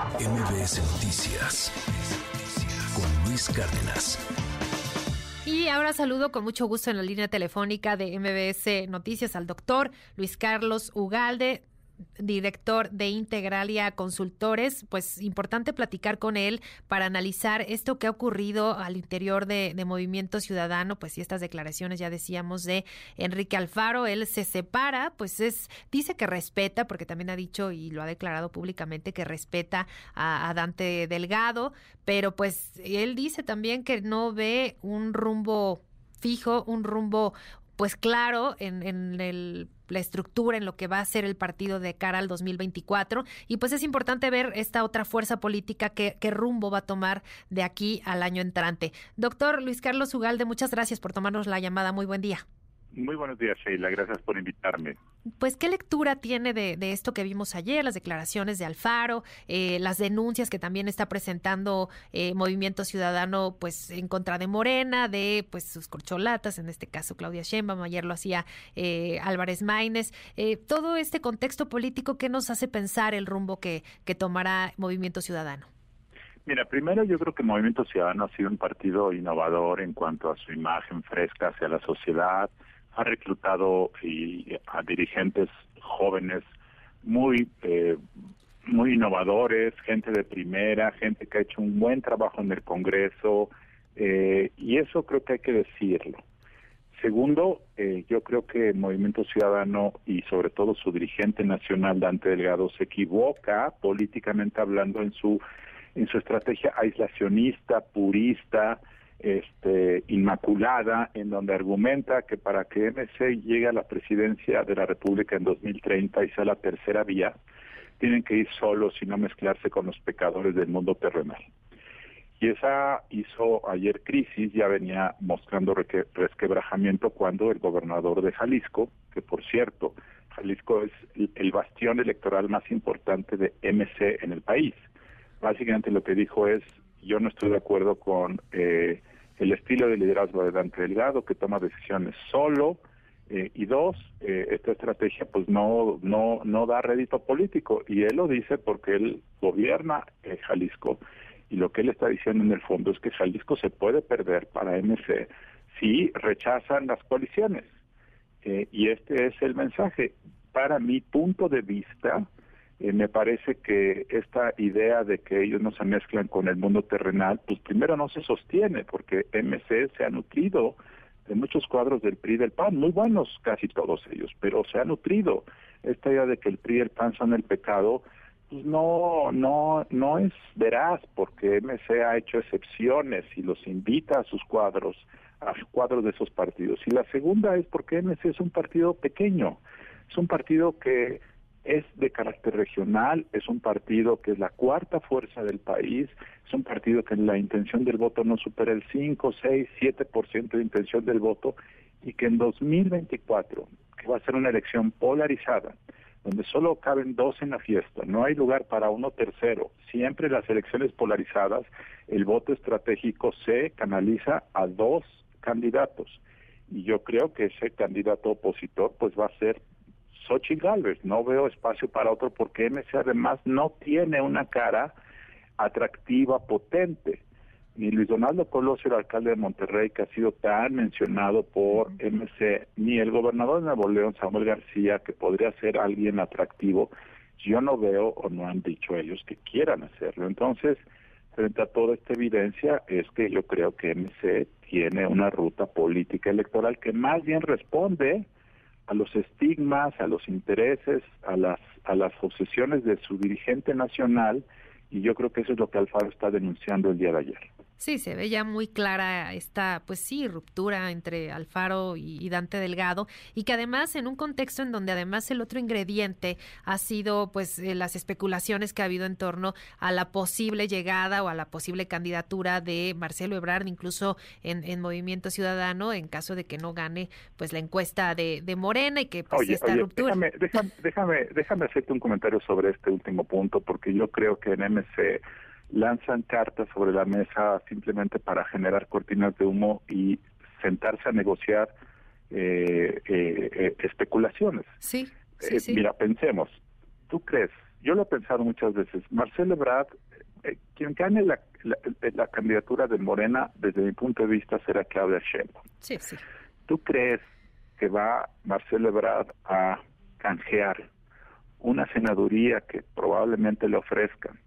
MBS Noticias con Luis Cárdenas. Y ahora saludo con mucho gusto en la línea telefónica de MBS Noticias al doctor Luis Carlos Ugalde, director de Integralia Consultores, pues importante platicar con él para analizar esto que ha ocurrido al interior de, Movimiento Ciudadano, pues y estas declaraciones ya decíamos de Enrique Alfaro, él se separa, pues es, dice que respeta, porque también ha dicho y lo ha declarado públicamente que respeta a, a Dante Delgado, pero pues él dice también que no ve un rumbo fijo, un rumbo pues claro en, el, la estructura, en lo que va a ser el partido de cara al 2024. Y pues es importante ver esta otra fuerza política que, qué rumbo va a tomar de aquí al año entrante. Doctor Luis Carlos Ugalde, muchas gracias por tomarnos la llamada. Muy buen día. Muy buenos días, Sheila. Gracias por invitarme. Pues, ¿qué lectura tiene de, esto que vimos ayer, las declaraciones de Alfaro, eh, las denuncias que también está presentando eh, Movimiento Ciudadano, pues, en contra de Morena, de, pues, sus corcholatas, en este caso Claudia Sheinbaum, ayer lo hacía eh, Álvarez Maínez, todo este contexto político, ¿qué nos hace pensar el rumbo que, que tomará Movimiento Ciudadano? Mira, primero yo creo que Movimiento Ciudadano ha sido un partido innovador en cuanto a su imagen fresca hacia la sociedad, ha reclutado a dirigentes jóvenes muy eh, muy innovadores, gente de primera, gente que ha hecho un buen trabajo en el Congreso, eh, y eso creo que hay que decirlo. Segundo, eh, yo creo que el Movimiento Ciudadano y sobre todo su dirigente nacional, Dante Delgado, se equivoca políticamente hablando en su en su estrategia aislacionista, purista, este, inmaculada, en donde argumenta que para que MC llegue a la presidencia de la República en 2030 y sea la tercera vía, tienen que ir solos y no mezclarse con los pecadores del mundo terrenal. Y esa hizo ayer crisis, ya venía mostrando resquebrajamiento cuando el gobernador de Jalisco, que por cierto, Jalisco es el bastión electoral más importante de MC en el país. Básicamente lo que dijo es, yo no estoy de acuerdo con eh, el estilo de liderazgo de Dante Delgado, que toma decisiones solo, eh, y dos, eh, esta estrategia pues no, no, no da rédito político, y él lo dice porque él gobierna Jalisco, y lo que él está diciendo en el fondo es que Jalisco se puede perder para MC si rechazan las coaliciones. Eh, y este es el mensaje. Para mi punto de vista, me parece que esta idea de que ellos no se mezclan con el mundo terrenal, pues primero no se sostiene, porque MC se ha nutrido de muchos cuadros del PRI del PAN, muy buenos casi todos ellos, pero se ha nutrido. Esta idea de que el PRI y el PAN son el pecado, pues no, no, no es veraz, porque MC ha hecho excepciones y los invita a sus cuadros, a cuadros de esos partidos. Y la segunda es porque MC es un partido pequeño, es un partido que es de carácter regional, es un partido que es la cuarta fuerza del país, es un partido que la intención del voto no supera el 5, 6, 7% de intención del voto y que en 2024, que va a ser una elección polarizada, donde solo caben dos en la fiesta, no hay lugar para uno tercero, siempre las elecciones polarizadas, el voto estratégico se canaliza a dos candidatos. Y yo creo que ese candidato opositor pues va a ser Xochitl Galvez. No veo espacio para otro porque MC además no tiene una cara atractiva, potente. Ni Luis Donaldo Colosio, el alcalde de Monterrey, que ha sido tan mencionado por MC, ni el gobernador de Nuevo León, Samuel García, que podría ser alguien atractivo, yo no veo o no han dicho ellos que quieran hacerlo. Entonces, frente a toda esta evidencia, es que yo creo que MC tiene una ruta política electoral que más bien responde a los estigmas, a los intereses, a las, a las obsesiones de su dirigente nacional, y yo creo que eso es lo que Alfaro está denunciando el día de ayer. Sí, se ve ya muy clara esta, pues sí, ruptura entre Alfaro y, Dante Delgado y que además en un contexto en donde además el otro ingrediente ha sido pues eh, las especulaciones que ha habido en torno a la posible llegada o a la posible candidatura de Marcelo Ebrard, incluso en, Movimiento Ciudadano, en caso de que no gane pues la encuesta de, Morena y que pues esta ruptura. Déjame, déjame, déjame hacerte un comentario sobre este último punto porque yo creo que en MC lanzan cartas sobre la mesa simplemente para generar cortinas de humo y sentarse a negociar eh, eh, eh especulaciones. Sí, sí, sí. Mira, pensemos, ¿tú crees yo lo he pensado muchas veces. Marcelo Ebrard, eh, quien gane la, la, candidatura de Morena, desde mi punto de vista, será Claudia Sheinbaum. Sí, sí. ¿Tú crees que va Marcelo Ebrard a canjear una senaduría que probablemente le ofrezcan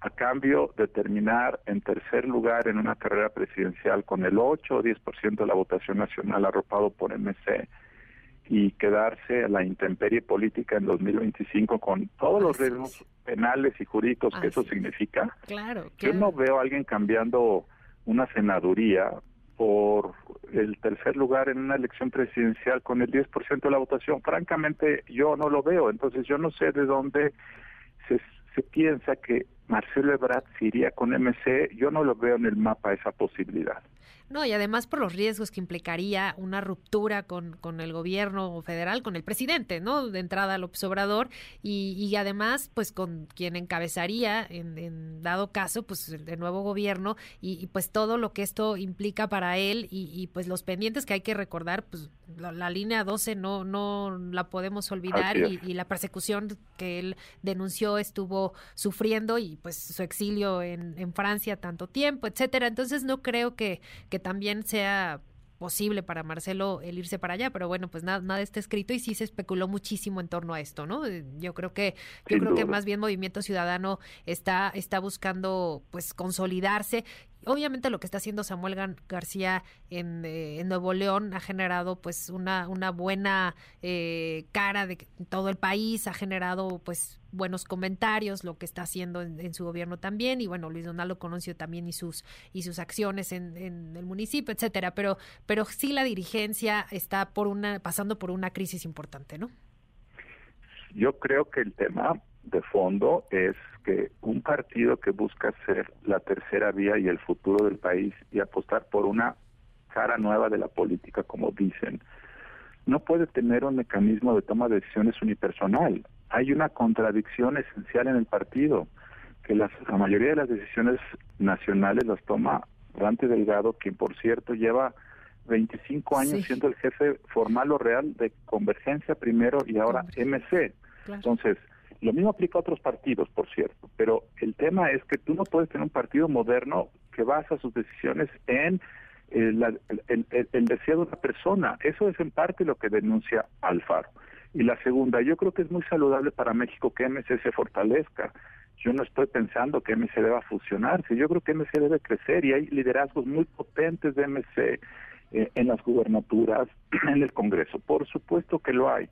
a cambio de terminar en tercer lugar en una carrera presidencial con el 8 o 10% de la votación nacional arropado por MC y quedarse a la intemperie política en 2025 con todos los riesgos penales y jurídicos que eso significa. Claro, Yo no veo a alguien cambiando una senaduría por el tercer lugar en una elección presidencial con el 10% de la votación. Francamente, yo no lo veo. Entonces, yo no sé de dónde se, se piensa que Marcelo Ebrard se iría con MC. Yo no lo veo en el mapa esa posibilidad. No, y además por los riesgos que implicaría una ruptura con, con el gobierno federal, con el presidente, ¿no? De entrada López Obrador, y, y además, pues con quien encabezaría, en, dado caso, pues el, nuevo gobierno, y, pues todo lo que esto implica para él, y, pues los pendientes que hay que recordar, pues la, línea 12 no, no la podemos olvidar, y, y, la persecución que él denunció estuvo sufriendo, y pues su exilio en, en Francia tanto tiempo, etcétera. Entonces no creo que, que también sea posible para Marcelo el irse para allá, pero bueno, pues nada, nada está escrito y sí se especuló muchísimo en torno a esto, ¿no? Eh, yo creo que yo creo que más bien Movimiento Ciudadano está está buscando pues consolidarse obviamente lo que está haciendo Samuel García en, eh, en, Nuevo León ha generado pues una, una buena eh, cara de todo el país, ha generado pues buenos comentarios, lo que está haciendo en, su gobierno también, y bueno, Luis Donaldo conoció también y sus, y sus acciones en, en, el municipio, etcétera, pero, pero sí la dirigencia está por una, pasando por una crisis importante, ¿no? Yo creo que el tema de fondo es que un partido que busca ser la tercera vía y el futuro del país y apostar por una cara nueva de la política, como dicen, no puede tener un mecanismo de toma de decisiones unipersonal. Hay una contradicción esencial en el partido, que la mayoría de las decisiones nacionales las toma Dante Delgado, quien por cierto lleva 25 años siendo el jefe formal o real de Convergencia primero y ahora MC. Entonces, lo mismo aplica a otros partidos, por cierto, pero el tema es que tú no puedes tener un partido moderno que basa sus decisiones en eh, el, deseo de una persona. Eso es en parte lo que denuncia Alfaro. Y la segunda, yo creo que es muy saludable para México que MC se fortalezca. Yo no estoy pensando que MC deba fusionarse, yo creo que MC debe crecer y hay liderazgos muy potentes de MC eh, en las gubernaturas, en el Congreso. Por supuesto que lo hay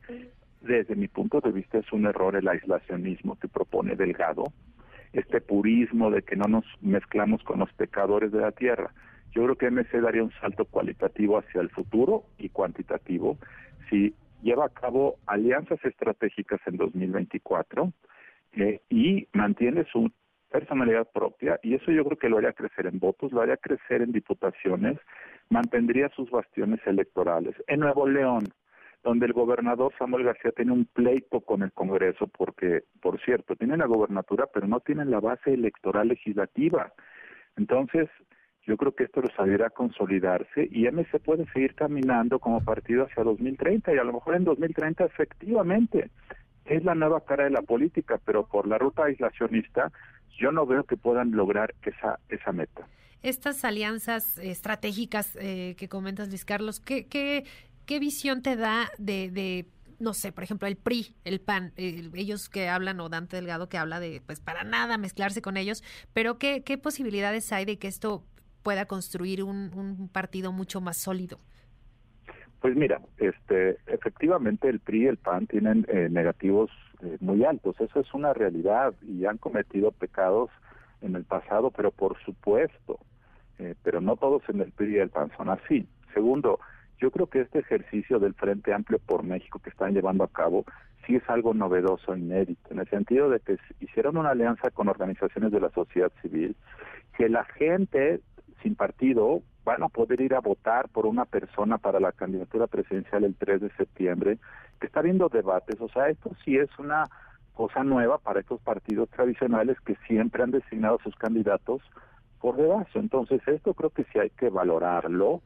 desde mi punto de vista es un error el aislacionismo que propone Delgado, este purismo de que no nos mezclamos con los pecadores de la tierra. Yo creo que MC daría un salto cualitativo hacia el futuro y cuantitativo si lleva a cabo alianzas estratégicas en 2024 eh, y mantiene su personalidad propia y eso yo creo que lo haría crecer en votos, lo haría crecer en diputaciones, mantendría sus bastiones electorales. En Nuevo León, donde el gobernador Samuel García tiene un pleito con el Congreso, porque, por cierto, tienen la gobernatura, pero no tienen la base electoral legislativa. Entonces, yo creo que esto los ayudará a consolidarse y MC puede seguir caminando como partido hacia 2030 y a lo mejor en 2030 efectivamente es la nueva cara de la política, pero por la ruta aislacionista yo no veo que puedan lograr esa esa meta. Estas alianzas estratégicas eh, que comentas, Luis Carlos, ¿qué, qué ¿qué visión te da de, no sé, por ejemplo, el PRI, el PAN, ellos que hablan, o Dante Delgado que habla de, pues para nada mezclarse con ellos, pero ¿qué, qué posibilidades hay de que esto pueda construir un, partido mucho más sólido? Pues mira, este, efectivamente el PRI y el PAN tienen eh, negativos eh, muy altos, eso es una realidad y han cometido pecados en el pasado, pero por supuesto, eh, pero no todos en el PRI y el PAN son así. Segundo, yo creo que este ejercicio del Frente Amplio por México que están llevando a cabo sí es algo novedoso, inédito, en el sentido de que hicieron una alianza con organizaciones de la sociedad civil, que la gente sin partido van a poder ir a votar por una persona para la candidatura presidencial el 3 de septiembre, que está habiendo debates, o sea, esto sí es una cosa nueva para estos partidos tradicionales que siempre han designado a sus candidatos por debajo. Entonces, esto creo que sí hay que valorarlo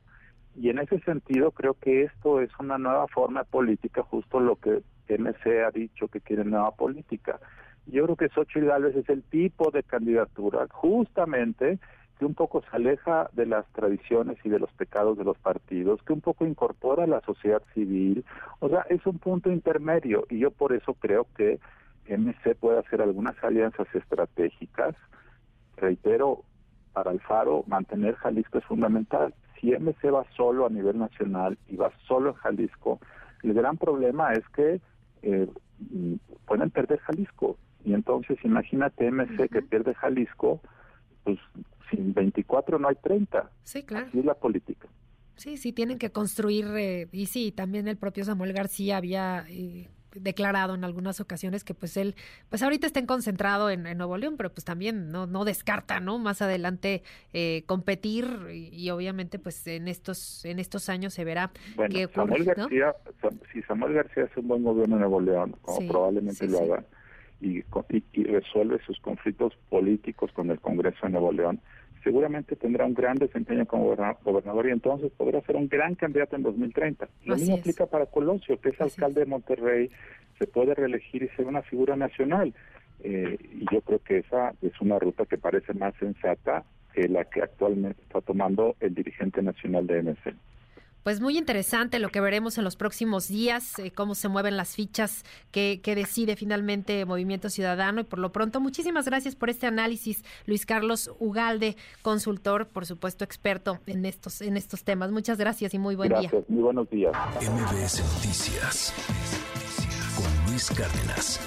y en ese sentido creo que esto es una nueva forma política, justo lo que MC ha dicho que quiere nueva política. Yo creo que Xochitl Gálvez es el tipo de candidatura justamente que un poco se aleja de las tradiciones y de los pecados de los partidos, que un poco incorpora a la sociedad civil, o sea, es un punto intermedio y yo por eso creo que MC puede hacer algunas alianzas estratégicas. Reitero, para Alfaro mantener Jalisco es fundamental. Si MC va solo a nivel nacional y va solo en Jalisco, el gran problema es que eh, pueden perder Jalisco. Y entonces imagínate MC que pierde Jalisco, pues sin 24 no hay 30. Sí, claro. Así es la política. Sí, sí, tienen que construir, eh, y sí, también el propio Samuel García había eh, declarado en algunas ocasiones que pues él, pues ahorita está concentrado en, Nuevo León, pero pues también no, no descarta, ¿no? Más adelante eh, competir y, obviamente pues en estos, en estos años se verá bueno, Samuel García, si Samuel García hace un buen gobierno en Nuevo León, como probablemente lo haga, y, resuelve sus conflictos políticos con el Congreso Nuevo León, seguramente tendrá un gran desempeño como gobernador y entonces podrá ser un gran candidato en 2030. Lo mismo aplica para Colosio, que es alcalde de Monterrey, se puede reelegir y ser una figura nacional. Eh, y yo creo que esa es una ruta que parece más sensata que la que actualmente está tomando el dirigente nacional de MC. Pues muy interesante lo que veremos en los próximos días, eh, cómo se mueven las fichas que, decide finalmente Movimiento Ciudadano. Y por lo pronto, muchísimas gracias por este análisis, Luis Carlos Ugalde, consultor, por supuesto, experto en estos, en estos temas. Muchas gracias y muy buen día. Muy buenos días. MBS Noticias con Luis Cárdenas.